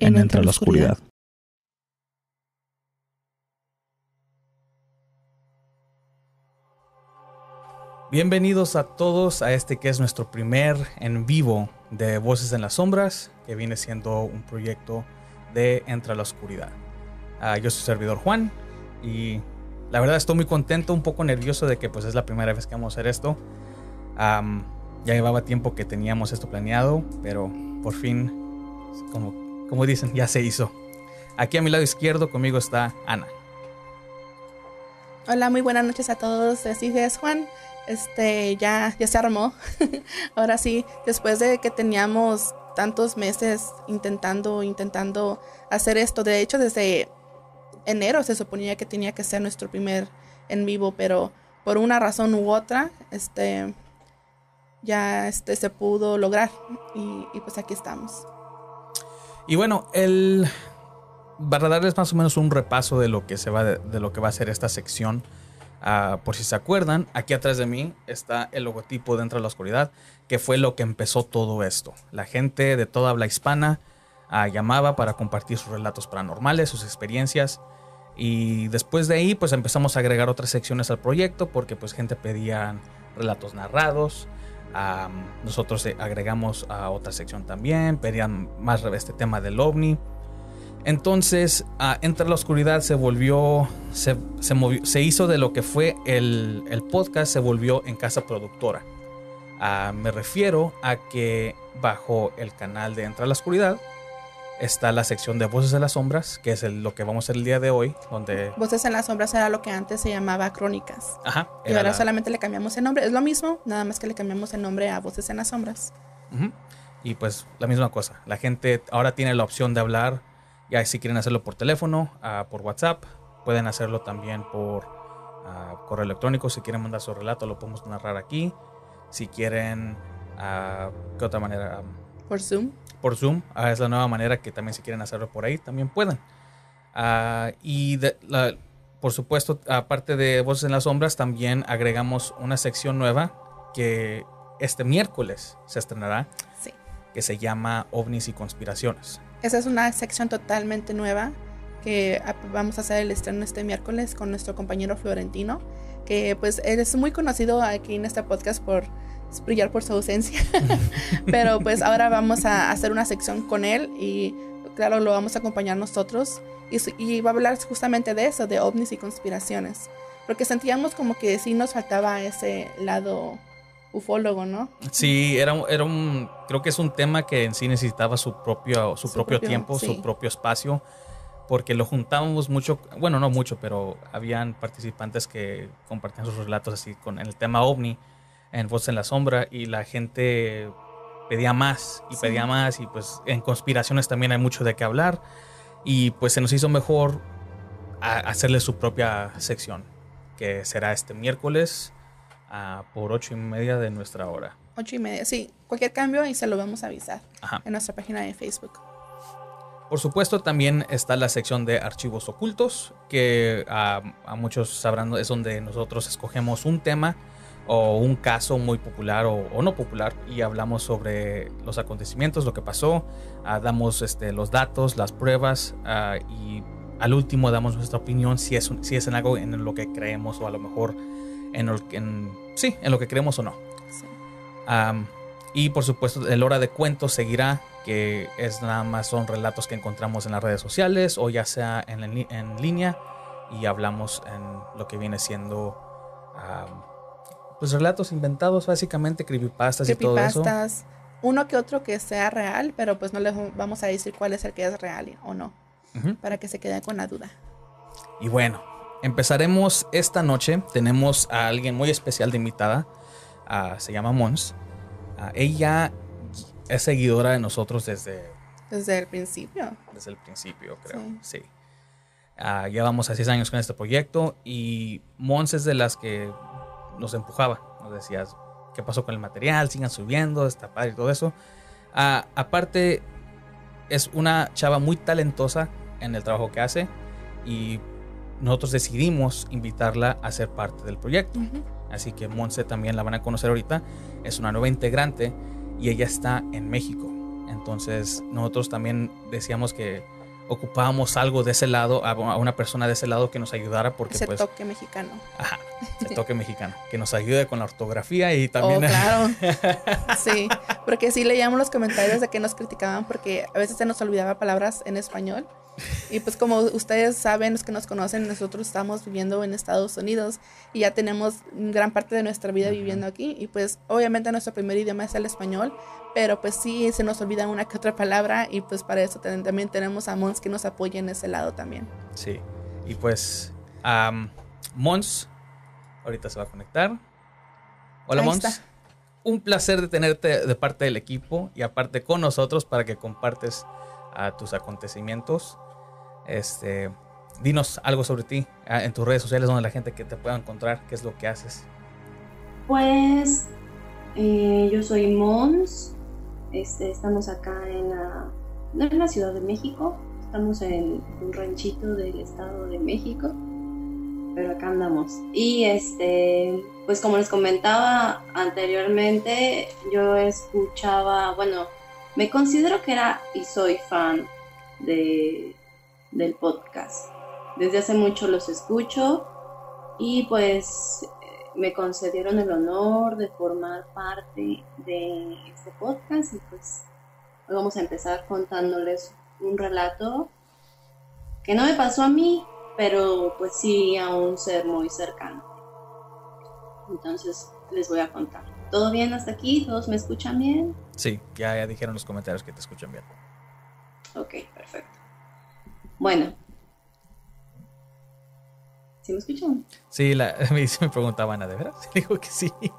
En Entre la Oscuridad. Bienvenidos a todos a este que es nuestro primer en vivo de Voces en las Sombras, que viene siendo un proyecto de Entre la Oscuridad. Ah, yo soy servidor Juan y la verdad estoy muy contento, un poco nervioso de que pues es la primera vez que vamos a hacer esto. Ya llevaba tiempo que teníamos esto planeado, pero por fin, como, como dicen, ya se hizo. Aquí a mi lado izquierdo conmigo está Ana. Hola, muy buenas noches a todos. Así es Juan. Este ya, ya se armó. Ahora sí, después de que teníamos tantos meses intentando, intentando hacer esto. De hecho, desde enero se suponía que tenía que ser nuestro primer en vivo, pero por una razón u otra, este ya este se pudo lograr y, y pues aquí estamos. Y bueno, el para darles más o menos un repaso de lo que se va de, lo que va a ser esta sección. ah, por si se acuerdan, aquí atrás de mí está el logotipo dentro de la oscuridad, que fue lo que empezó todo esto. La gente de toda habla hispana ah, llamaba para compartir sus relatos paranormales, sus experiencias. Y después de ahí, pues empezamos a agregar otras secciones al proyecto, porque pues gente pedía relatos narrados. Nosotros eh, agregamos a otra sección también, pedían más este tema del ovni. Entonces, ah, Entre la Oscuridad se volvió, se, se hizo de lo que fue el, el podcast, se volvió en casa productora. Ah, me refiero a que bajo el canal de Entre la Oscuridad está la sección de Voces de las Sombras, que es el- lo que vamos a hacer el día de hoy, donde... Voces en las sombras era lo que antes se llamaba Crónicas. Ajá, Y ahora la- solamente le cambiamos el nombre. Es lo mismo, nada más que le cambiamos el nombre a Voces en las sombras. Ujú. Y pues la misma cosa. La gente ahora tiene la opción de hablar. Ya si quieren hacerlo por teléfono, ah, por WhatsApp, pueden hacerlo también por ah, correo electrónico. Si quieren mandar su relato, lo podemos narrar aquí. Si quieren, ah, ¿qué otra manera? Por Zoom. Por Zoom. ah, es la nueva manera que también si quieren hacerlo por ahí, también pueden. Ah, y de- la- por supuesto, aparte de Voces en las Sombras, también agregamos una sección nueva que este miércoles se estrenará Sí. que se llama OVNIs y Conspiraciones. Esa es una sección totalmente nueva que vamos a hacer el estreno este miércoles con nuestro compañero Florentino, que pues él es muy conocido aquí en este podcast por brillar por su ausencia, pero pues ahora vamos a hacer una sección con él y claro, lo vamos a acompañar nosotros y, y va a hablar justamente de eso, de ovnis y conspiraciones, porque sentíamos como que sí nos faltaba ese lado ufólogo, ¿no? Sí, era, era un, creo que es un tema que en sí necesitaba su propio, su Su propio, propio, tiempo, sí. su propio espacio, porque lo juntábamos mucho, bueno, no mucho, pero habían participantes que compartían sus relatos así con el tema ovni en Voz en la Sombra y la gente pedía más y Sí. pedía más y pues en conspiraciones también hay mucho de qué hablar y pues se nos hizo mejor a- hacerle su propia sección, que será este miércoles ah, por ocho y media de nuestra hora. Ocho y media, sí, cualquier cambio y se lo vamos a avisar Ajá. en nuestra página de Facebook. Por supuesto, también está la sección de archivos ocultos, que ah, a muchos sabrán es donde nosotros escogemos un tema o un caso muy popular o, o no popular y hablamos sobre los acontecimientos, lo que pasó, ah, damos este, los datos, las pruebas ah, y al último damos nuestra opinión si es, un- si es en algo en lo que creemos o a lo mejor en, que- en- sí, en lo que creemos o no. Sí. Am, y por supuesto, el hora de cuentos seguirá, que es nada más son relatos que encontramos en las redes sociales o ya sea en, en línea y hablamos en lo que viene siendo am, pues relatos inventados, básicamente creepypastas y todo eso. creepypastas, uno que otro que sea real, pero pues no les vamos a decir cuál es el que es real o no, para que se queden con la duda. Y bueno, empezaremos esta noche. Tenemos a alguien muy especial de invitada. ah, se llama Mons. Ah, ella es seguidora de nosotros desde... Desde el principio. Desde el principio, creo. Sí. Ah, llevamos a seis años con este proyecto y Mons es de las que nos empujaba. Nos decías, ¿qué pasó con el material? Sigan subiendo, está padre y todo eso. Ah, aparte, es una chava muy talentosa en el trabajo que hace y nosotros decidimos invitarla a ser parte del proyecto. Así que Monse también la van a conocer ahorita. Es una nueva integrante y ella está en México. Entonces nosotros también decíamos que ocupábamos algo de ese lado, a una persona de ese lado que nos ayudara porque ese pues, toque mexicano. Ajá, ese toque mexicano, que nos ayude con la ortografía y también... Oh, claro. sí, porque sí leíamos los comentarios de que nos criticaban porque a veces se nos olvidaba palabras en español y pues como ustedes saben, los que nos conocen, nosotros estamos viviendo en Estados Unidos y ya tenemos gran parte de nuestra vida viviendo aquí. Y pues obviamente nuestro primer idioma es el español, pero pues sí se nos olvida una que otra palabra y pues para eso también tenemos a Mons que nos apoya en ese lado también. Sí, y pues um, Mons ahorita se va a conectar. Hola Mons. Un placer de tenerte de parte del equipo y aparte con nosotros para que compartes a tus acontecimientos. Este, dinos algo sobre ti en tus redes sociales donde la gente que te pueda encontrar, qué es lo que haces. Pues eh, yo soy Mons, este, estamos acá en la, en la Ciudad de México, estamos en un ranchito del Estado de México, pero acá andamos. Y este, pues como les comentaba anteriormente, yo escuchaba, bueno, me considero que era y soy fan de, del podcast. Desde hace mucho los escucho y pues me concedieron el honor de formar parte de este podcast y pues vamos a empezar contándoles un relato que no me pasó a mí, pero pues sí a un ser muy cercano. Entonces les voy a contar. ¿Todo bien hasta aquí? ¿Todos me escuchan bien? Sí, ya, ya dijeron los comentarios que te escuchan bien. Ok, perfecto. Bueno. ¿Sí me escuchan? Sí, la, me, me preguntaban, ¿de veras? Digo que sí.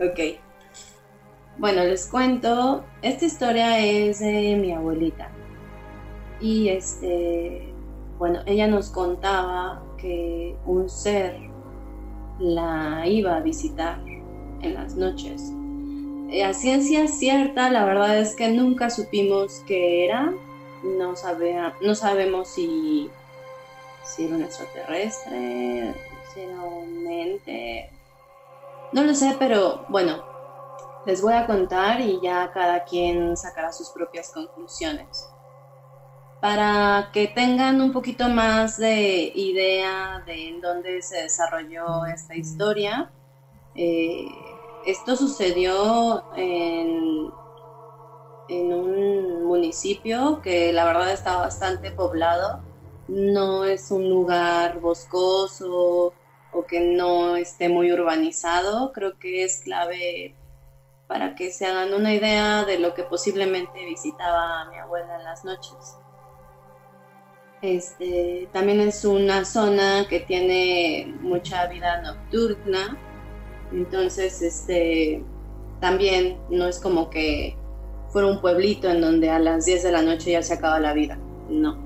ok. Bueno, les cuento. Esta historia es de mi abuelita. Y este, bueno, ella nos contaba que un ser la iba a visitar en las noches. Eh, a ciencia cierta, la verdad es que nunca supimos qué era. No, no sabemos si, si era un extraterrestre, si era un. No lo sé, pero bueno, les voy a contar y ya cada quien sacará sus propias conclusiones para que tengan un poquito más de idea de en dónde se desarrolló esta historia. Eh, esto sucedió en, en un municipio que la verdad está bastante poblado. No es un lugar boscoso o que no esté muy urbanizado. Creo que es clave para que se hagan una idea de lo que posiblemente visitaba mi abuela en las noches. Este, también es una zona que tiene mucha vida nocturna, entonces este, también no es como que fuera un pueblito en donde a las 10 de la noche ya se acaba la vida, no.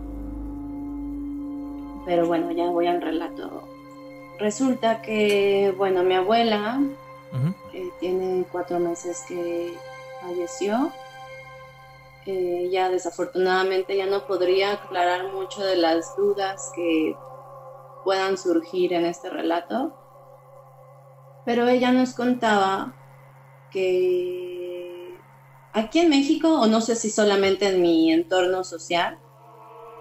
Pero bueno, ya voy al relato. Resulta que, bueno, mi abuela eh, tiene cuatro meses que falleció eh, ya desafortunadamente ya no podría aclarar mucho de las dudas que puedan surgir en este relato, pero ella nos contaba que aquí en México, o no sé si solamente en mi entorno social,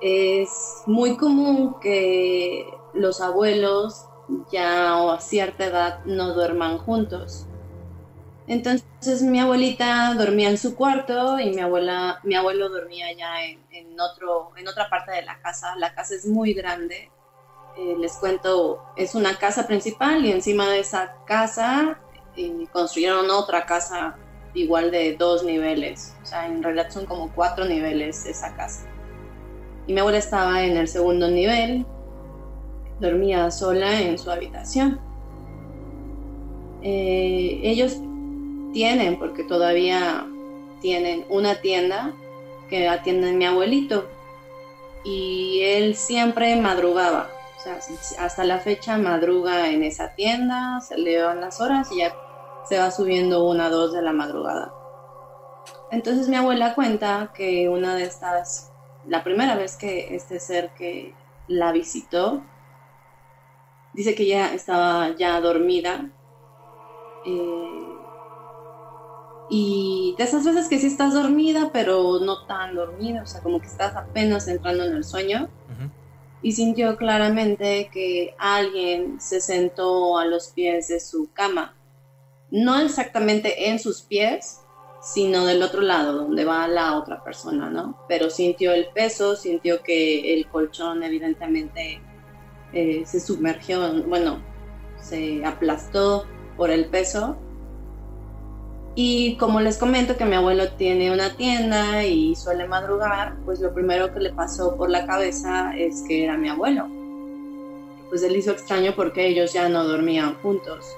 es muy común que los abuelos ya a cierta edad no duerman juntos. Entonces mi abuelita dormía en su cuarto y mi abuela, mi abuelo dormía ya en, otro, en otra parte de la casa. La casa es muy grande. Eh, les cuento, es una casa principal y encima de esa casa eh, construyeron otra casa igual de dos niveles. O sea, en realidad son como cuatro niveles esa casa. Y mi abuela estaba en el segundo nivel, dormía sola en su habitación. Eh, ellos tienen, porque todavía tienen una tienda que atiende mi abuelito. Y él siempre madrugaba. O sea, hasta la fecha madruga en esa tienda, se le dan las horas y ya se va subiendo una, dos de la madrugada. Entonces mi abuela cuenta que una de estas, la primera vez que este ser que la visitó, dice que ya estaba ya dormida. Eh, y de esas veces que sí estás dormida, pero no tan dormida, o sea, como que estás apenas entrando en el sueño. Y sintió claramente que alguien se sentó a los pies de su cama. No exactamente en sus pies, sino del otro lado, donde va la otra persona, ¿no? Pero sintió el peso, sintió que el colchón evidentemente eh, se sumergió, bueno, se aplastó por el peso. Y como les comento que mi abuelo tiene una tienda y suele madrugar, pues lo primero que le pasó por la cabeza es que era mi abuelo. Pues él hizo extraño porque ellos ya no dormían juntos.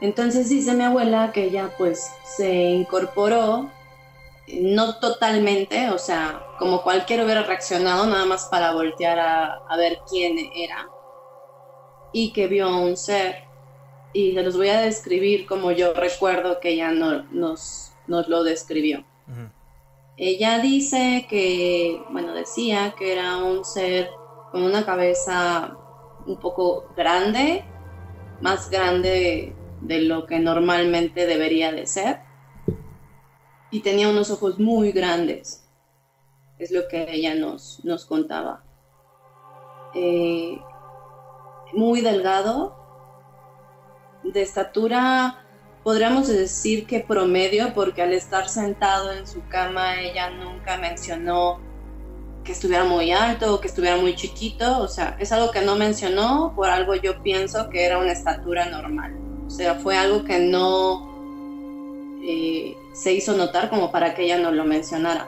Entonces dice mi abuela que ella pues se incorporó, no totalmente, o sea, como cualquiera hubiera reaccionado, nada más para voltear a, ver quién era, y que vio un ser. Y se los voy a describir como yo recuerdo que ella no, nos, nos lo describió. Ella dice que, bueno, decía que era un ser con una cabeza un poco grande, más grande de lo que normalmente debería de ser. Y tenía unos ojos muy grandes, es lo que ella nos, nos contaba. Eh, muy delgado, de estatura, podríamos decir que promedio, porque al estar sentado en su cama ella nunca mencionó que estuviera muy alto o que estuviera muy chiquito, o sea, es algo que no mencionó, por algo yo pienso que era una estatura normal. O sea, fue algo que no eh, se hizo notar como para que ella no lo mencionara.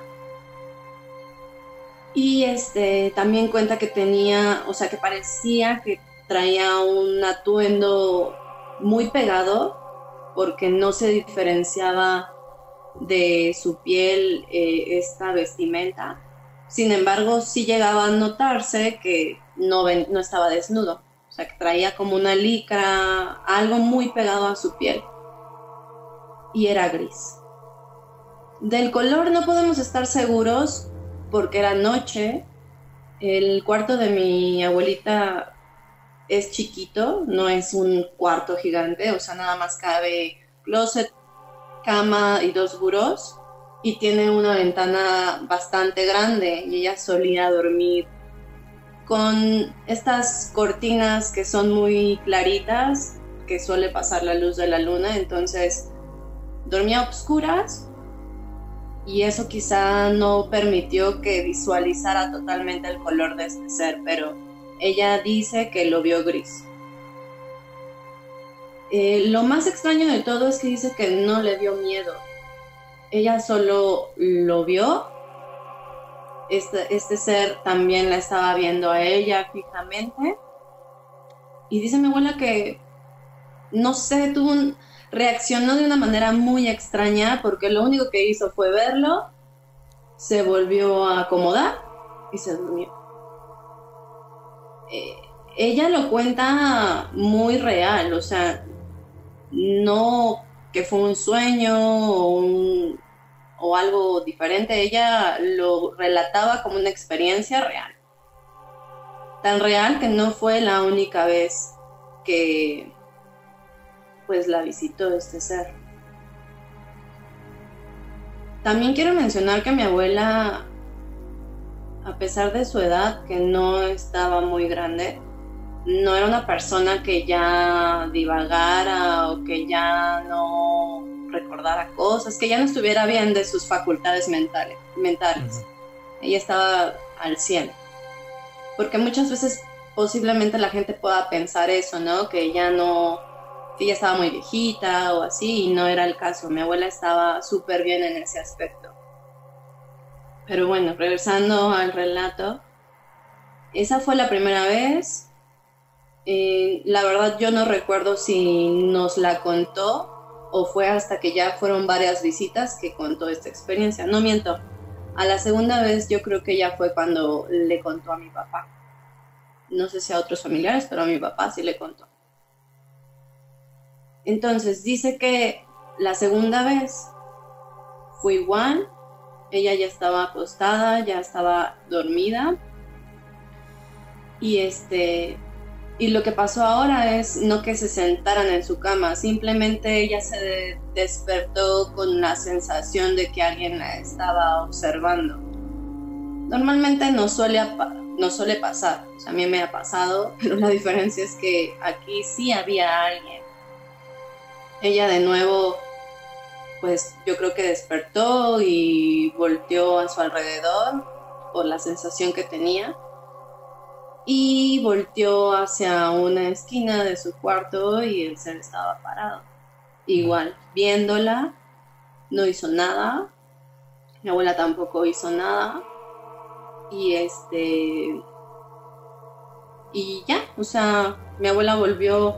Y este también cuenta que tenía, o sea, que parecía que traía un atuendo muy pegado porque no se diferenciaba de su piel eh, esta vestimenta. Sin embargo, sí llegaba a notarse que no, no estaba desnudo que traía como una licra, algo muy pegado a su piel. Y era gris. Del color no podemos estar seguros porque era noche. El cuarto de mi abuelita es chiquito, no es un cuarto gigante, o sea, nada más cabe closet, cama y dos burós. Y tiene una ventana bastante grande y ella solía dormir con estas cortinas que son muy claritas, que suele pasar la luz de la luna, entonces dormía a oscuras y eso quizá no permitió que visualizara totalmente el color de este ser, pero ella dice que lo vio gris. Eh, lo más extraño de todo es que dice que no le dio miedo. Ella solo lo vio este, este, ser también la estaba viendo a ella fijamente. Y dice mi abuela que, no sé, tuvo reaccionó de una manera muy extraña porque lo único que hizo fue verlo, se volvió a acomodar y se durmió. Eh, ella lo cuenta muy real, o sea, no que fue un sueño o o algo diferente, ella lo relataba como una experiencia real. Tan real que no fue la única vez que pues la visitó este ser. También quiero mencionar que mi abuela, a pesar de su edad, que no estaba muy grande, no era una persona que ya divagara o que ya no recordara cosas, que ya no estuviera bien de sus facultades mentales. mentales. Ella estaba al 100. Porque muchas veces posiblemente la gente pueda pensar eso, ¿no? Que ella no, que ella estaba muy viejita o así, y no era el caso. Mi abuela estaba súper bien en ese aspecto. Pero bueno, regresando al relato, esa fue la primera vez. Eh, la verdad yo no recuerdo si nos la contó o fue hasta que ya fueron varias visitas que contó esta experiencia. No miento, a la segunda vez yo creo que ya fue cuando le contó a mi papá. No sé si a otros familiares, pero a mi papá sí le contó. Entonces dice que la segunda vez fue igual, ella ya estaba acostada, ya estaba dormida. Y este y lo que pasó ahora es no que se sentaran en su cama, simplemente ella se despertó con la sensación de que alguien la estaba observando. Normalmente no suele, no suele pasar, a mí me ha pasado, pero la diferencia es que aquí sí había alguien. Ella de nuevo, pues yo creo que despertó y volteó a su alrededor por la sensación que tenía y volteó hacia una esquina de su cuarto y el ser estaba parado. Igual, viéndola, no hizo nada. Mi abuela tampoco hizo nada. Y este. Y ya, o sea, mi abuela volvió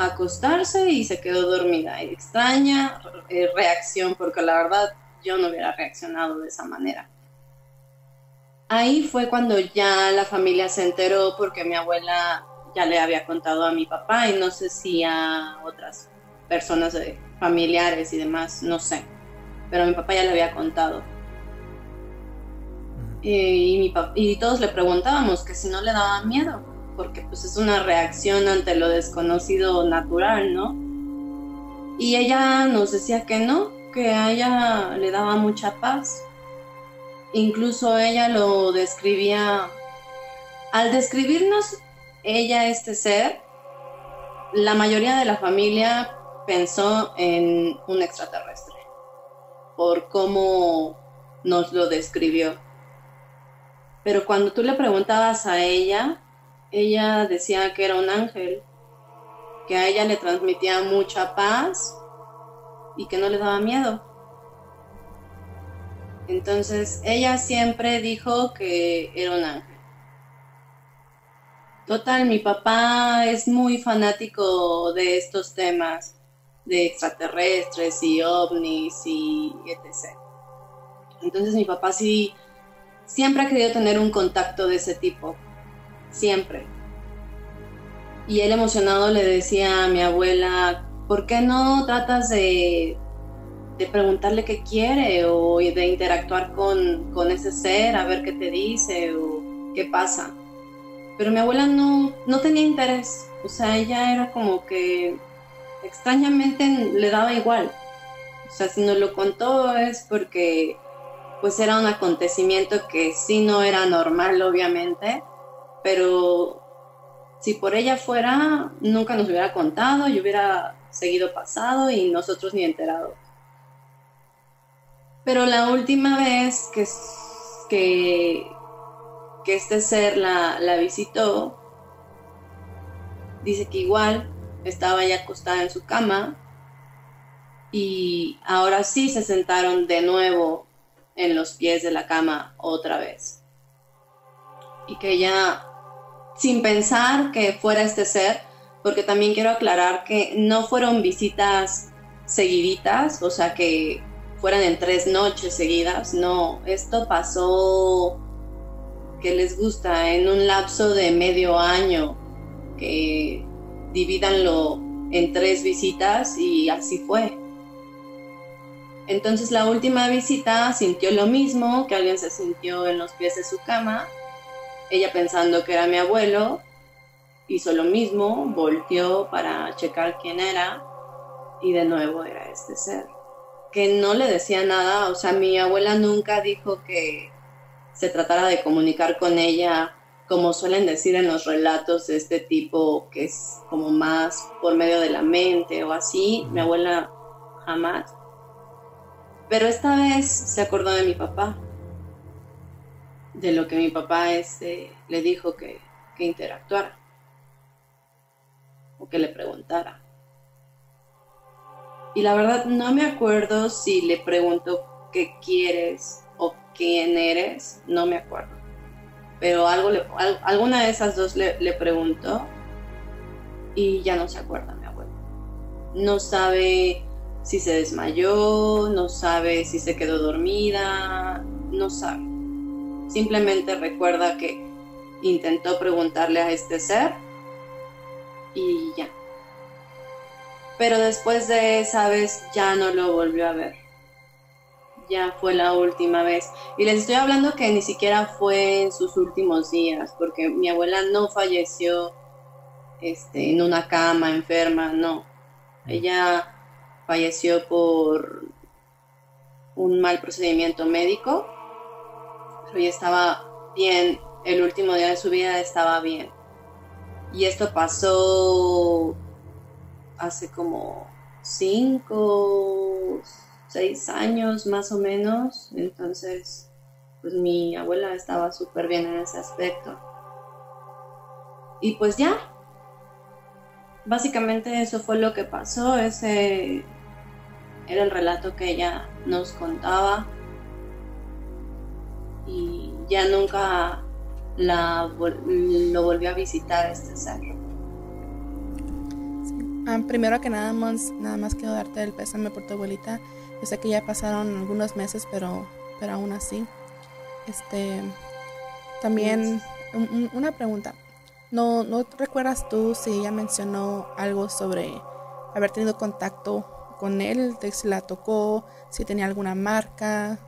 a acostarse y se quedó dormida. Extraña eh, reacción, porque la verdad yo no hubiera reaccionado de esa manera ahí fue cuando ya la familia se enteró porque mi abuela ya le había contado a mi papá y no sé si a otras personas familiares y demás, no sé. Pero mi papá ya le había contado. Y, y todos le preguntábamos que si no le daba miedo, porque pues es una reacción ante lo desconocido natural, ¿no? Y ella nos decía que no, que a ella le daba mucha paz, Incluso ella lo describía, al describirnos ella este ser, la mayoría de la familia pensó en un extraterrestre, por cómo nos lo describió. Pero cuando tú le preguntabas a ella, ella decía que era un ángel, que a ella le transmitía mucha paz y que no le daba miedo. Entonces ella siempre dijo que era un ángel. Total, mi papá es muy fanático de estos temas, de extraterrestres y ovnis y etc. Entonces mi papá sí siempre ha querido tener un contacto de ese tipo, siempre. Y él emocionado le decía a mi abuela, ¿por qué no tratas de de preguntarle qué quiere o de interactuar con, con, ese ser, a ver qué te dice o qué pasa. Pero mi abuela no, no tenía interés, o sea, ella era como que extrañamente le daba igual. O sea, si no lo contó es porque pues era un acontecimiento que sí no era normal, obviamente, pero si por ella fuera, nunca nos hubiera contado y hubiera seguido pasado y nosotros ni enterados. Pero la última vez que, que, que este ser la, la visitó, dice que igual estaba ya acostada en su cama y ahora sí se sentaron de nuevo en los pies de la cama otra vez. Y que ella, sin pensar que fuera este ser, porque también quiero aclarar que no fueron visitas seguiditas, o sea que fueran en tres noches seguidas. No, esto pasó que les gusta en un lapso de medio año, que divídanlo en tres visitas y así fue. Entonces la última visita sintió lo mismo, que alguien se sintió en los pies de su cama, ella pensando que era mi abuelo, hizo lo mismo, volteó para checar quién era y de nuevo era este ser que no le decía nada, o sea, mi abuela nunca dijo que se tratara de comunicar con ella como suelen decir en los relatos de este tipo, que es como más por medio de la mente o así, mi abuela jamás. Pero esta vez se acordó de mi papá, de lo que mi papá este, le dijo que, interactuara o que le preguntara. Y la verdad no me acuerdo si le preguntó qué quieres o quién eres, no me acuerdo. Pero algo alguna de esas dos le, le preguntó y ya no se acuerda mi abuelo. No sabe si se desmayó, no sabe si se quedó dormida, no sabe. Simplemente recuerda que intentó preguntarle a este ser y ya. Pero después de esa vez ya no lo volvió a ver. Ya fue la última vez. Y les estoy hablando que ni siquiera fue en sus últimos días, porque mi abuela no falleció este, en una cama enferma, no. Ella falleció por un mal procedimiento médico, ya estaba bien, el último día de su vida estaba bien. Y esto pasó hace como cinco, seis años más o menos, entonces pues mi abuela estaba súper bien en ese aspecto. Y pues ya, básicamente eso fue lo que pasó, ese era el relato que ella nos contaba y ya nunca la, lo volvió a visitar este ser. Ah, primero que nada más, nada más quiero darte el pésame por tu abuelita. Yo sé que ya pasaron algunos meses, pero, pero aún así. Este, también una pregunta. ¿No, ¿No recuerdas tú si ella mencionó algo sobre haber tenido contacto con él, si la tocó, si tenía alguna marca,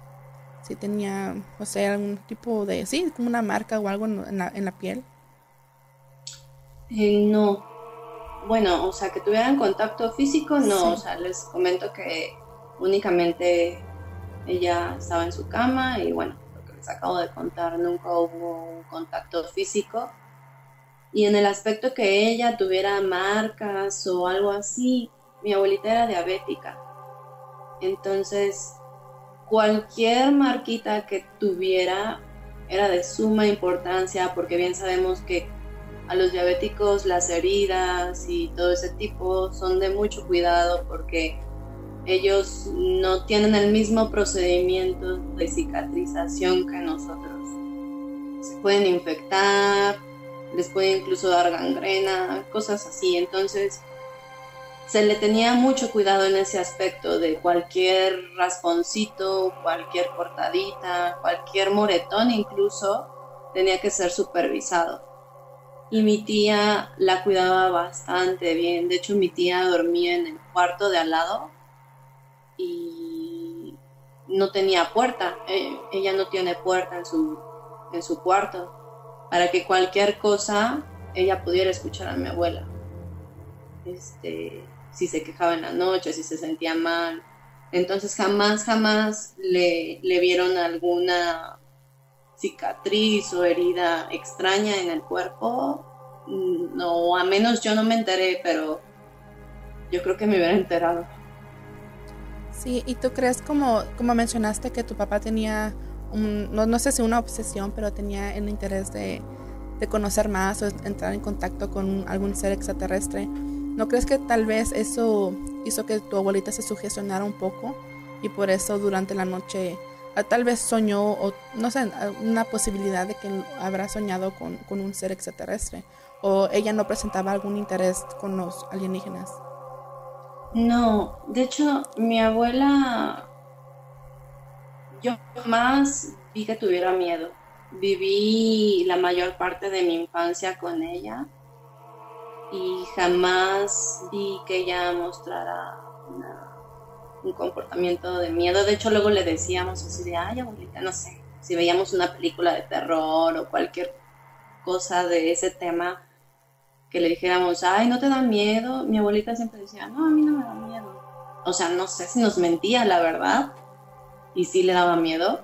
si tenía, o sea, algún tipo de, sí, como una marca o algo en la, en la piel. Eh, no. Bueno, o sea, que tuvieran contacto físico, no. O sea, les comento que únicamente ella estaba en su cama y bueno, lo que les acabo de contar, nunca hubo un contacto físico. Y en el aspecto que ella tuviera marcas o algo así, mi abuelita era diabética. Entonces, cualquier marquita que tuviera era de suma importancia porque bien sabemos que a los diabéticos las heridas y todo ese tipo son de mucho cuidado porque ellos no tienen el mismo procedimiento de cicatrización que nosotros. Se pueden infectar, les puede incluso dar gangrena, cosas así. Entonces, se le tenía mucho cuidado en ese aspecto de cualquier rasponcito, cualquier cortadita, cualquier moretón incluso, tenía que ser supervisado. Y mi tía la cuidaba bastante bien. De hecho, mi tía dormía en el cuarto de al lado y no tenía puerta. Eh, ella no tiene puerta en su, en su cuarto para que cualquier cosa ella pudiera escuchar a mi abuela. Este, si se quejaba en la noche, si se sentía mal. Entonces jamás, jamás le, le vieron alguna cicatriz o herida extraña en el cuerpo. No, a menos yo no me enteré, pero yo creo que me hubiera enterado. Sí, y tú crees como, como mencionaste que tu papá tenía no, sé si una obsesión, pero tenía el interés de, conocer más o entrar en contacto con algún ser extraterrestre. ¿No crees que tal vez eso hizo que tu abuelita se sugestionara un poco y por eso durante la noche ah, tal vez soñó o no sé, una posibilidad de que habrá soñado con, un ser extraterrestre o ella no presentaba algún interés con los alienígenas? No, de hecho mi abuela yo jamás vi que tuviera miedo. Viví la mayor parte de mi infancia con ella y jamás vi que ella mostrara un comportamiento de miedo. De hecho, luego le decíamos así de, ay, abuelita, no sé, si veíamos una película de terror o cualquier cosa de ese tema, que le dijéramos, ay, ¿no te da miedo? Mi abuelita siempre decía, no, a mí no me da miedo. O sea, no sé si nos mentía, la verdad, y sí le daba miedo,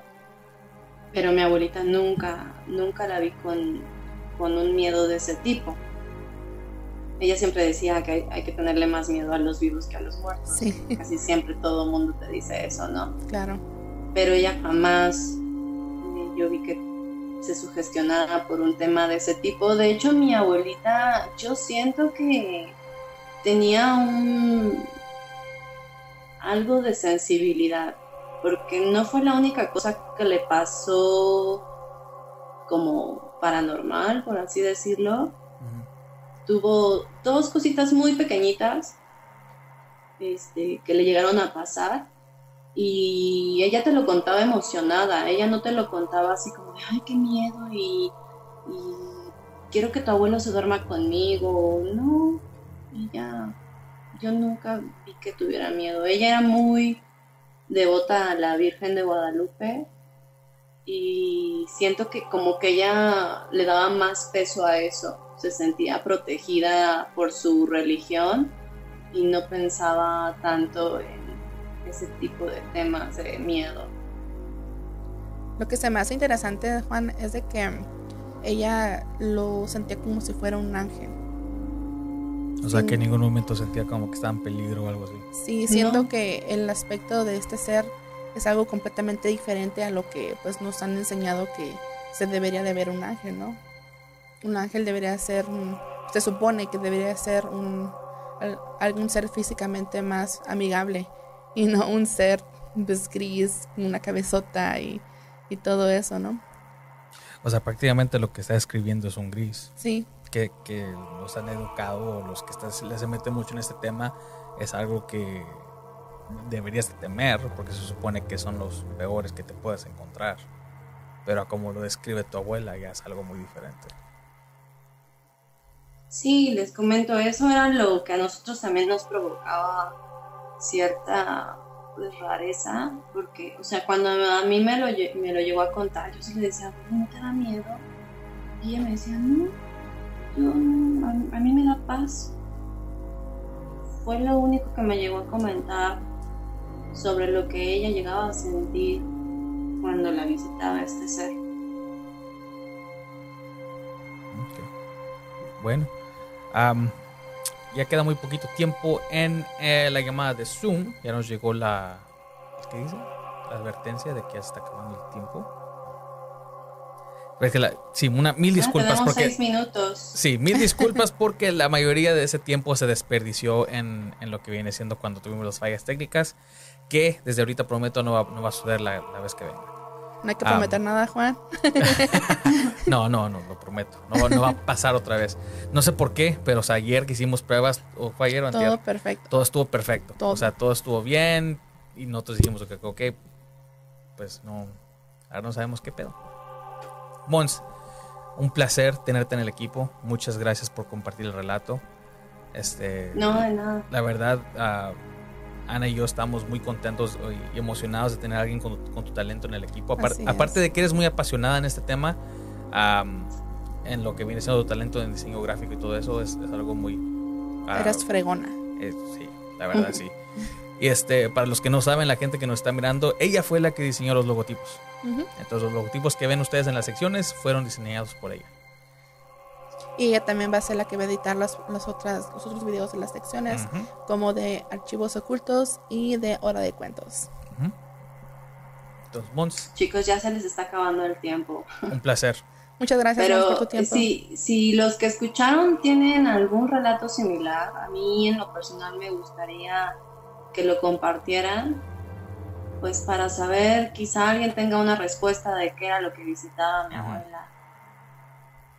pero mi abuelita nunca, nunca la vi con, un miedo de ese tipo. Ella siempre decía que hay, que tenerle más miedo a los vivos que a los muertos. Sí. Casi siempre todo el mundo te dice eso, ¿no? Claro. Pero ella jamás, yo vi que se sugestionaba por un tema de ese tipo. De hecho, mi abuelita, yo siento que tenía un algo de sensibilidad porque no fue la única cosa que le pasó como paranormal, por así decirlo. Tuvo dos cositas muy pequeñitas este, que le llegaron a pasar y ella te lo contaba emocionada, ella no te lo contaba así como ay, qué miedo y, y quiero que tu abuelo se duerma conmigo, no, ella, yo nunca vi que tuviera miedo, ella era muy devota a la Virgen de Guadalupe y siento que como que ella le daba más peso a eso, se sentía protegida por su religión y no pensaba tanto en ese tipo de temas de miedo. Lo que se me hace interesante, Juan, es de que ella lo sentía como si fuera un ángel. O sea, que en ningún momento sentía como que estaba en peligro o algo así. Sí, siento que el aspecto de este ser es algo completamente diferente a lo que pues nos han enseñado que se debería de ver un ángel, ¿no? Un ángel debería ser, se supone que debería ser un algún ser físicamente más amigable y no un ser pues, gris, una cabezota y, y todo eso, ¿no? O sea, prácticamente lo que está escribiendo es un gris. Sí. Que, que los han educado o los que están, se meten mucho en este tema es algo que deberías temer porque se supone que son los peores que te puedes encontrar. Pero como lo describe tu abuela ya es algo muy diferente. Sí, les comento, eso era lo que a nosotros también nos provocaba cierta pues, rareza, porque, o sea, cuando a mí me lo, me lo llegó a contar, yo se le decía, ¿no te da miedo? Y ella me decía, no, yo, a, a mí me da paz. Fue lo único que me llegó a comentar sobre lo que ella llegaba a sentir cuando la visitaba este ser. Bueno, ya queda muy poquito tiempo en eh, la llamada de Zoom. Ya nos llegó la. ¿Qué dice? La advertencia de que ya está acabando el tiempo. sí, una, mil disculpas porque. Seis minutos. Sí, mil disculpas porque la mayoría de ese tiempo se desperdició en, en, lo que viene siendo cuando tuvimos las fallas técnicas. Que desde ahorita prometo no va, no va a suceder la, la vez que venga. No hay que prometer nada, Juan. no, no, no, lo prometo. No, no, va a pasar otra vez. No sé por qué, pero ayer que hicimos pruebas, o fue ayer o Todo perfecto. Todo estuvo perfecto. O sea, todo estuvo bien y nosotros dijimos, que, ok, pues no, ahora no sabemos qué pedo. Mons, un placer tenerte en el equipo. Muchas gracias por compartir el relato. Este, no, de nada. La verdad, uh, Ana y yo estamos muy contentos y emocionados de tener a alguien con, tu talento en el equipo. aparte de que eres muy apasionada en este tema, en lo que viene siendo tu talento en diseño gráfico y todo eso, es, algo muy... Uh, Eres fregona. sí, la verdad sí. Y este, para los que no saben, la gente que nos está mirando, ella fue la que diseñó los logotipos. Entonces los logotipos que ven ustedes en las secciones fueron diseñados por ella. Y ella también va a ser la que va a editar las, otras, los otros videos de las secciones, como de archivos ocultos y de hora de cuentos. Entonces, Chicos, ya se les está acabando el tiempo. Un placer. Muchas gracias por tu tiempo. Si, si los que escucharon tienen algún relato similar, a mí en lo personal me gustaría que lo compartieran, pues para saber, quizá alguien tenga una respuesta de qué era lo que visitaba mi abuela.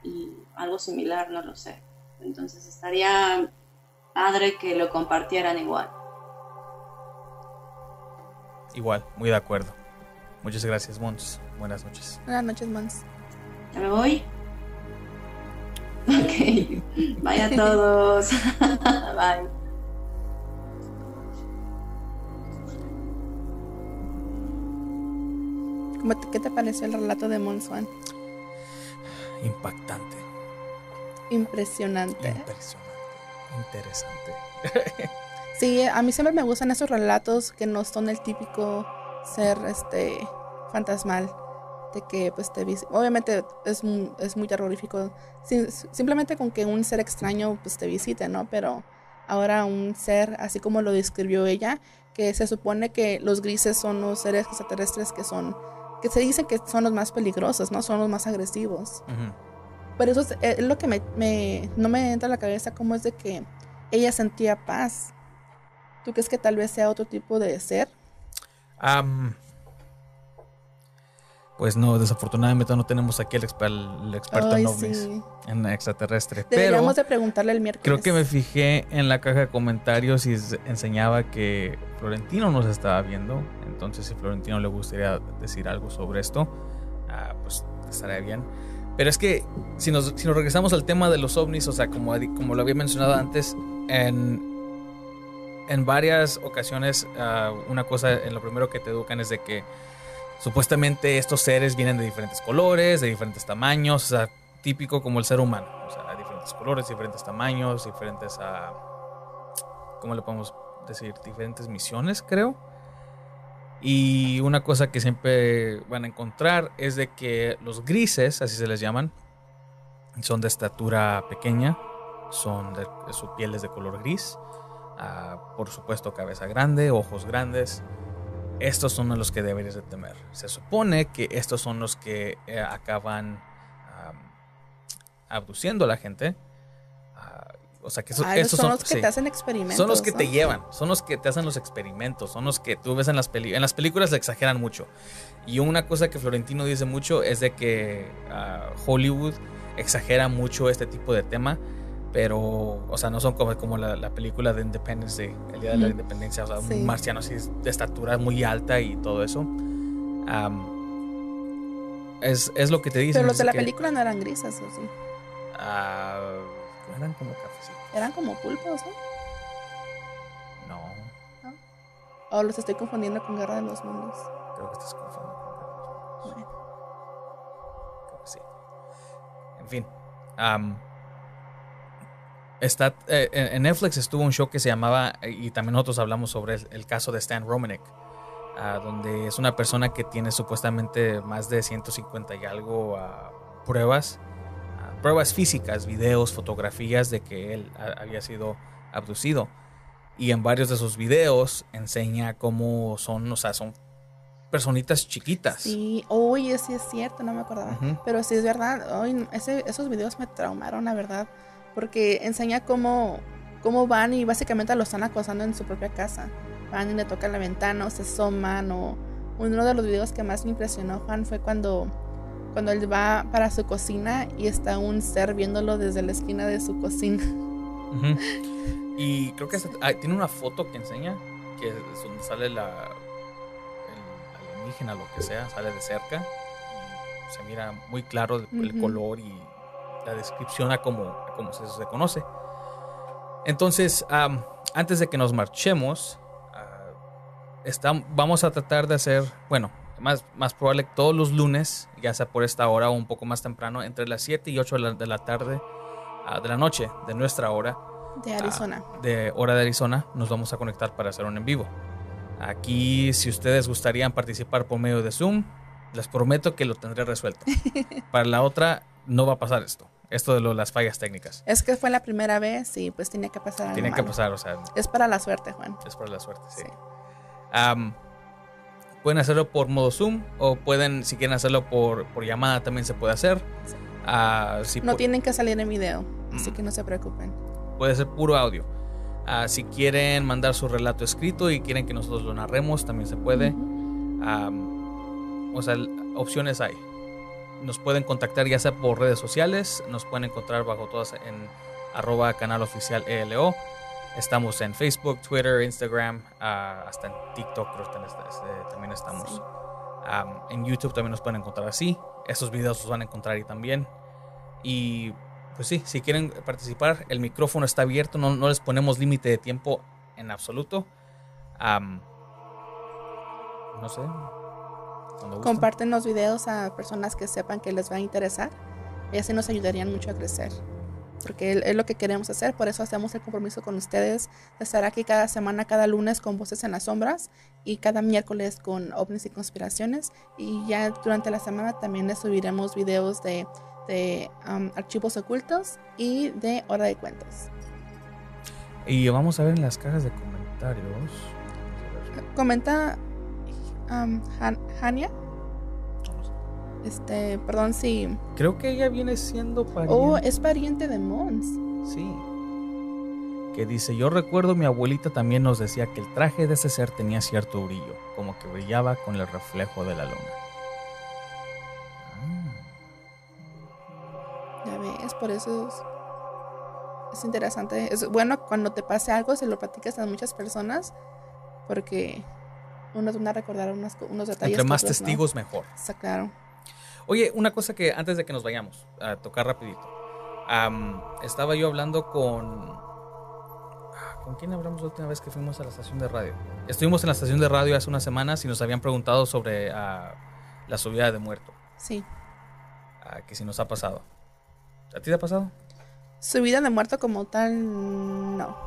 Y algo similar, no lo sé. Entonces estaría padre que lo compartieran igual. Igual, muy de acuerdo. Muchas gracias, Mons. Buenas noches. Buenas noches, Mons. ¿Ya me voy? Ok. Bye a todos. Bye. ¿Qué te pareció el relato de Mons Juan? Impactante. Impresionante. Impresionante. Interesante. sí, a mí siempre me gustan esos relatos que no son el típico ser este fantasmal de que pues te obviamente es, es muy terrorífico. Simplemente con que un ser extraño pues te visite no pero ahora un ser así como lo describió ella que se supone que los grises son los seres extraterrestres que son que se dice que son los más peligrosos no son los más agresivos. Pero eso eh, es, lo que me, no me entra a la cabeza, como es de que ella sentía paz. ¿Tú crees que tal vez sea otro tipo de ser? Pues no, desafortunadamente no tenemos aquí el, exper- el experto Ay, en ovnis, sí. en extraterrestre. Deberíamos Pero de preguntarle el miércoles. creo que me fijé en la caja de comentarios y enseñaba que Florentino nos estaba viendo. Entonces, si Florentino le gustaría decir algo sobre esto, ah, pues estaría bien. Pero es que si nos, si nos regresamos al tema de los ovnis, o sea, como, como lo había mencionado antes, en, en varias ocasiones, ah, una cosa, en lo primero que te educan es de que supuestamente estos seres vienen de diferentes colores, de diferentes tamaños, o sea, típico como el ser humano, o sea, diferentes colores, diferentes tamaños, diferentes, ah, ¿cómo le podemos decir? Diferentes misiones, creo. Y una cosa que siempre van a encontrar es de que los grises, así se les llaman, son de estatura pequeña, son de, su piel es de color gris, ah, por supuesto cabeza grande, ojos grandes. Estos son los que deberías de temer. Se supone que estos son los que eh, acaban am, abduciendo a la gente. Ah, o sea que eso- Ah, estos son, los que sí. te hacen experimentos. Son los que ¿no? te llevan, son los que te hacen los experimentos, son los que tú ves en las películas. En las películas le exageran mucho. Y una cosa que Florentino dice mucho es de que ah, Hollywood exagera mucho este tipo de tema, pero, o sea, no son como, como la, la película de Independence Day, el día de la independencia, o sea, Sí. un marciano así de estatura muy alta y todo eso. Es, es lo que te dicen. Pero los de la que, película no eran grises, ¿o sí? ah, eran como cafecitos. Eran como pulpos, ¿no? No, O los estoy confundiendo con Guerra de los Mundos. creo que estás confundiendo con Bueno. Creo que sí. En fin. am, está, eh, en Netflix estuvo un show que se llamaba, y también nosotros hablamos sobre el, el caso de Stan Romanek, ah, donde es una persona que tiene supuestamente más de 150 y algo ah, pruebas, ah, pruebas físicas, videos, fotografías de que él había sido abducido. Y en varios de sus videos enseña cómo son, o sea, son personitas chiquitas. Sí, oye, sí es cierto, no me acordaba. Pero sí es verdad, hoy ese, esos videos me traumaron, la verdad. Porque enseña cómo, cómo van y básicamente lo están acosando en su propia casa. Van y le tocan la ventana o se asoman. O uno de los videos que más me impresionó, Juan, fue cuando, cuando él va para su cocina y está un ser viéndolo desde la esquina de su cocina. Y creo que ah, tiene una foto que enseña que es donde sale la el alienígena, lo que sea, sale de cerca y se mira muy claro el, el color y la descripción a cómo, a cómo se, se conoce. Entonces, antes de que nos marchemos, ah, estam- vamos a tratar de hacer, bueno, más, más probable todos los lunes, ya sea por esta hora o un poco más temprano, entre las 7 y 8 de la, de la tarde, ah, de la noche, de nuestra hora, De Arizona. de hora de Arizona, nos vamos a conectar para hacer un en vivo. Aquí, si ustedes gustarían participar por medio de Zoom, les prometo que lo tendré resuelto. Para la otra, no va a pasar esto. Esto de lo- las fallas técnicas. Es que fue la primera vez y pues tenía que pasar algo Tienen que pasar, o sea, Es para la suerte, Juan. es por la suerte, sí. Pueden hacerlo por modo Zoom o pueden, si quieren hacerlo por, por llamada, también se puede hacer. Sí. Ah, si No tienen que salir en video, así Mm. que no se preocupen. puede ser puro audio. Ah, si quieren mandar su relato escrito y quieren que nosotros lo narremos, también se puede. O sea, opciones hay. Nos pueden contactar ya sea por redes sociales, nos pueden encontrar bajo todas en arroba canal oficial ELO. Estamos en Facebook, Twitter, Instagram, ah, hasta en TikTok creo que también, este- también estamos. Sí. En YouTube también nos pueden encontrar así. Estos videos los van a encontrar ahí también. Y pues sí, si quieren participar, el micrófono está abierto, no, no les ponemos límite de tiempo en absoluto. No sé. Comparten los videos a personas que sepan que les va a interesar y así nos ayudarían mucho a crecer. Porque es lo que queremos hacer, por eso hacemos el compromiso con ustedes de estar aquí cada semana, cada lunes con Voces en las Sombras y cada miércoles con ovnis y conspiraciones. Y ya durante la semana también les subiremos videos de, de um, archivos ocultos y de hora de cuentos. Y vamos a ver en las cajas de comentarios. Comenta Um, Han Hania. Este, perdón. Sí. Creo que ella viene siendo pariente. Oh, es pariente de Mons. Sí. Que dice: Yo recuerdo mi abuelita también nos decía que el traje de ese ser tenía cierto brillo, como que brillaba con el reflejo de la luna. Ah. Ya ves, por eso es, es interesante. Es bueno cuando te pase algo, se lo platicas a muchas personas, porque unos van a recordar unos, unos detalles. Entre más otros no. testigos, mejor. Está claro. Oye, una cosa que antes de que nos vayamos a tocar rapidito. Estaba yo hablando con... ah, ¿Con quién hablamos la última vez que fuimos a la estación de radio? Estuvimos en la estación de radio hace unas semanas y nos habían preguntado sobre ah, la subida de muerto. Sí. ah, que si nos ha pasado. ¿A ti te ha pasado? Su vida de muerto como tal, no.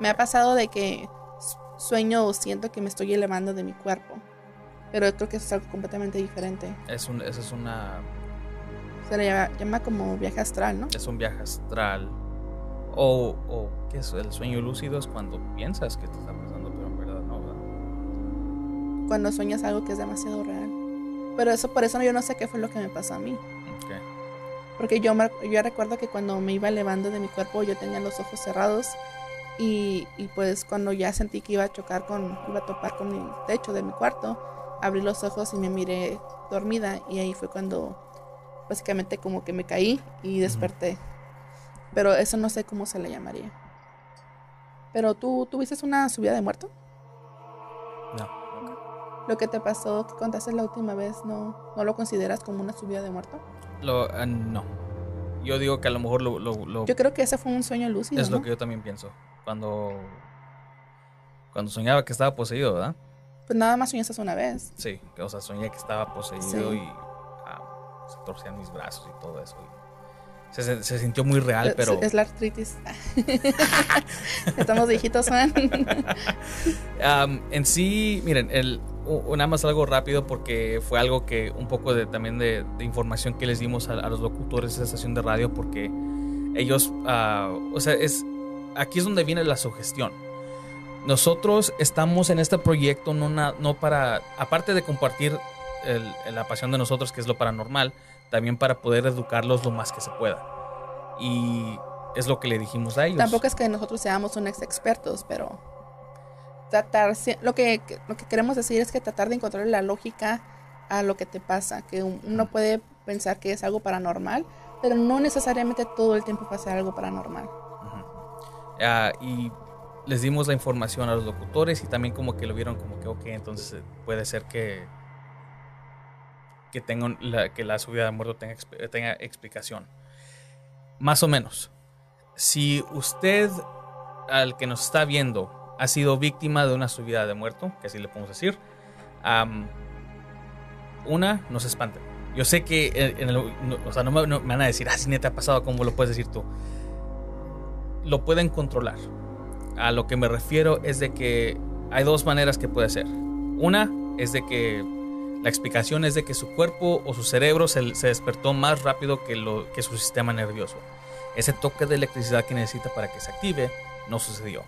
Me ha pasado de que sueño o siento que me estoy elevando de mi cuerpo. Pero creo que eso es algo completamente diferente. Es un, eso es una... Se le llama, llama como viaje astral, ¿no? Es un viaje astral. O, o ¿qué es? El sueño lúcido es cuando piensas que te está pasando, pero en verdad no, ¿verdad? Cuando sueñas algo que es demasiado real. Pero eso, por eso yo no sé qué fue lo que me pasó a mí. Ok. Porque yo, me- yo recuerdo que cuando me iba elevando de mi cuerpo yo tenía los ojos cerrados y, y pues cuando ya sentí que iba a chocar con, iba a topar con el techo de mi cuarto, abrí los ojos y me miré dormida y ahí fue cuando básicamente como que me caí y desperté. Pero eso no sé cómo se le llamaría. Pero tú tuviste una subida de muerto? No. Lo que te pasó, que contaste la última vez, ¿no, no lo consideras como una subida de muerto? Lo, ah, no. Yo digo que a lo mejor lo, lo- lo- Yo creo que ese fue un sueño lúcido. es lo que yo también pienso. Cuando, cuando soñaba que estaba poseído, ¿verdad? Pues nada más soñaste una vez. Sí, o sea, soñé que estaba poseído Sí. y ah, se torcían mis brazos y todo eso. y se, se- se sintió muy real, pero Es la artritis. Estamos viejitos, man. Am, en sí, miren, el, nada más algo rápido porque fue algo que un poco de, también de, de información que les dimos a, a los locutores de esa estación de radio porque ellos, ah, o sea, es aquí es donde viene la sugestión. Nosotros estamos en este proyecto no, para, aparte de compartir la pasión de nosotros, que es lo paranormal, también para poder educarlos lo más que se pueda. Y es lo que le dijimos a ellos. Tampoco es que nosotros seamos unos expertos, pero tratar, lo que, lo que queremos decir es que tratar de encontrar la lógica a lo que te pasa, que un- uno puede pensar que es algo paranormal, pero no necesariamente todo el tiempo pasa algo paranormal. Ah, y les dimos la información a los locutores y también como que lo vieron como que, ok, entonces eh, puede ser que que tenga un- la, que la subida de muerto tenga, tenga explicación. Más o menos. Si usted, al que nos está viendo, ha sido víctima de una subida de muerto, que así le podemos decir, una, no se espante. Yo sé que, no- o sea, no me, no me van a decir, ah, si neta ha pasado, ¿cómo lo puedes decir tú? Lo pueden controlar. A lo que me refiero es de que hay dos maneras que puede ser. Una es de que la explicación es de que su cuerpo o su cerebro se, despertó más rápido que, lo, que su sistema nervioso. Ese toque de electricidad que necesita para que se active no sucedió.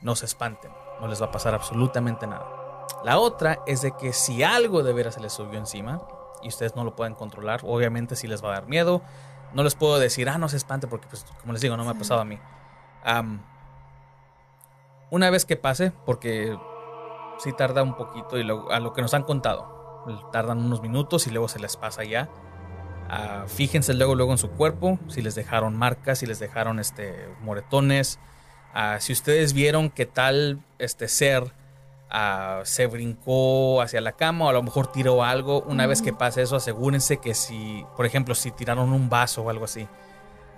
No se espanten, no les va a pasar absolutamente nada. La otra es de que si algo de veras se les subió encima y ustedes no lo pueden controlar, obviamente sí les va a dar miedo. No les puedo decir, ah, no se espante porque, pues, como les digo, no me ha pasado a mí. Una vez que pase, porque sí tarda un poquito y lo- a lo que nos han contado, tardan unos minutos y luego se les pasa ya. Ah, fíjense luego luego en su cuerpo, si les dejaron marcas, si les dejaron este moretones, Ah, si ustedes vieron que tal este ser ah, se brincó hacia la cama o a lo mejor tiró algo, una vez que pase eso, asegúrense que si, por ejemplo, si tiraron un vaso o algo así,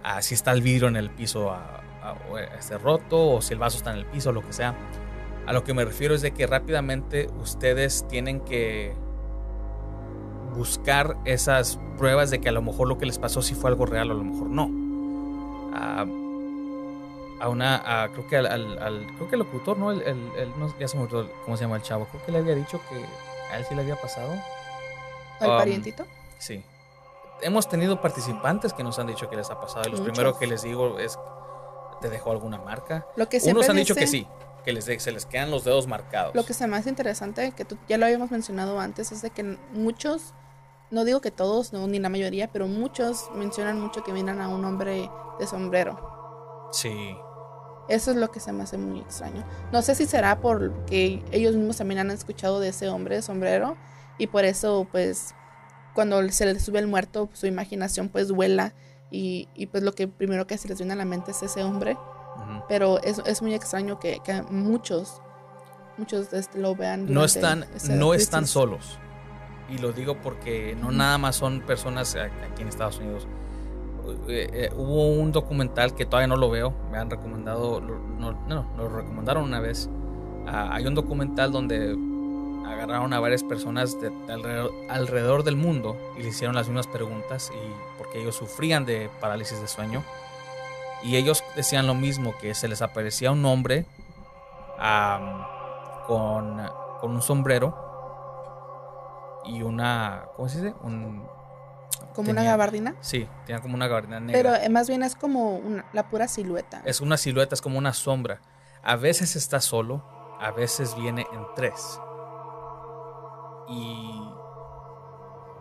ah, si está el vidrio en el piso eh, este, roto o si el vaso está en el piso, lo que sea. A lo que me refiero es de que rápidamente ustedes tienen que buscar esas pruebas de que a lo mejor lo que les pasó sí fue algo real o a lo mejor no. A una, a- creo que al, al- al- creo que el locutor, ¿no? El, el- el- no, ya se me olvidó cómo se llama el chavo. Creo que le había dicho que a él sí le había pasado. ¿Al Um, parientito? Sí. Hemos tenido participantes que nos han dicho que les ha pasado. Y los Muchos. primero que les digo es, ¿te dejó alguna marca? Lo que Unos han dicho que sí, que les de- se les quedan los dedos marcados. Lo que se me hace interesante, que tú, ya lo habíamos mencionado antes, es de que muchos, no digo que todos, no, ni la mayoría, pero muchos mencionan mucho que miran a un hombre de sombrero. Sí. Eso es lo que se me hace muy extraño. No sé si será porque ellos mismos también han escuchado de ese hombre de sombrero y por eso, pues, cuando se le sube el muerto, su imaginación pues vuela y, y, pues lo que primero que se les viene a la mente es ese hombre. Pero es, es, muy extraño que, que muchos, muchos este, lo vean. No están, no están solos. Y lo digo porque no nada más son personas aquí en Estados Unidos. Eh, eh, hubo un documental que todavía no lo veo, me han recomendado, no, no, lo recomendaron una vez. Ah, hay un documental donde agarraron a varias personas de, alrededor, del mundo y le hicieron las mismas preguntas y porque ellos sufrían de parálisis de sueño y ellos decían lo mismo que se les aparecía un hombre con, con, un sombrero y una ¿cómo se dice? Un, como una gabardina. Sí, tenía como una gabardina negra. Pero eh, más bien es como una, la pura silueta. Es una silueta, es como una sombra. A veces está solo, a veces viene en tres. Y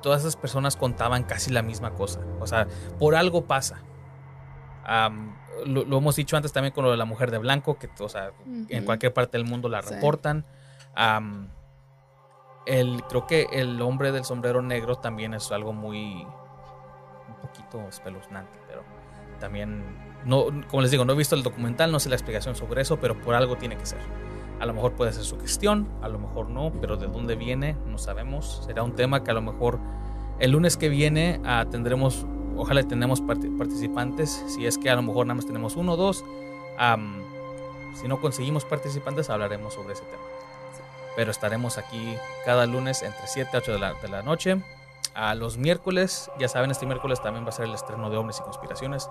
todas esas personas contaban casi la misma cosa. O sea, por algo pasa. lo, hemos dicho antes también con lo de la mujer de blanco, que o sea, en cualquier parte del mundo la reportan. El, creo que el hombre del sombrero negro también es algo muy. un poquito espeluznante, pero también. No, como les digo, no he visto el documental, no sé la explicación sobre eso, pero por algo tiene que ser. A lo mejor puede ser su gestión, a lo mejor no, pero de dónde viene no sabemos. Será un tema que a lo mejor el lunes que viene uh, tendremos, ojalá tenemos participantes, si es que a lo mejor nada más tenemos uno o dos. si no conseguimos participantes, hablaremos sobre ese tema. Pero estaremos aquí cada lunes entre 7 y 8 de la, de la noche. A los miércoles, ya saben, este miércoles también va a ser el estreno de Hombres y Conspiraciones.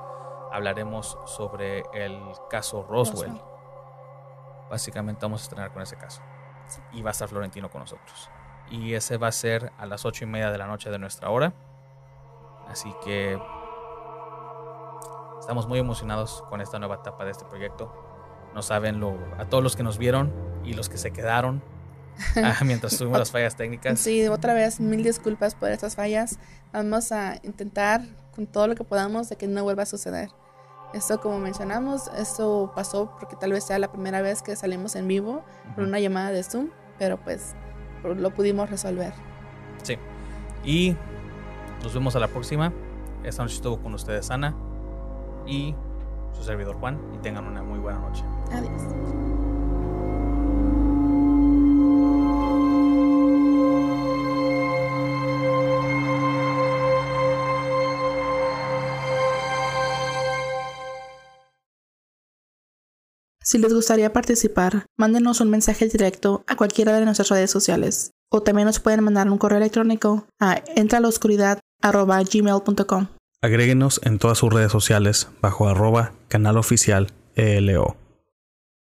Hablaremos sobre el caso Roswell. Básicamente vamos a estrenar con ese caso. Y va a estar Florentino con nosotros. Y ese va a ser a las ocho y media de la noche de nuestra hora. Así que estamos muy emocionados con esta nueva etapa de este proyecto. No saben lo, a todos los que nos vieron y los que se quedaron ah, mientras tuvimos las fallas técnicas. Sí, otra vez mil disculpas por estas fallas. Vamos a intentar con todo lo que podamos de que no vuelva a suceder. Esto, como mencionamos, esto pasó porque tal vez sea la primera vez que salimos en vivo por una llamada de Zoom, pero pues lo pudimos resolver. Sí. Y nos vemos a la próxima. Esta noche estuvo con ustedes Ana y su servidor Juan y tengan una muy buena noche. Adiós. Si les gustaría participar, mándenos un mensaje directo a cualquiera de nuestras redes sociales. O también nos pueden mandar un correo electrónico a entraloscuridad.gmail.com. Agréguenos en todas sus redes sociales bajo arroba canal oficial ELO.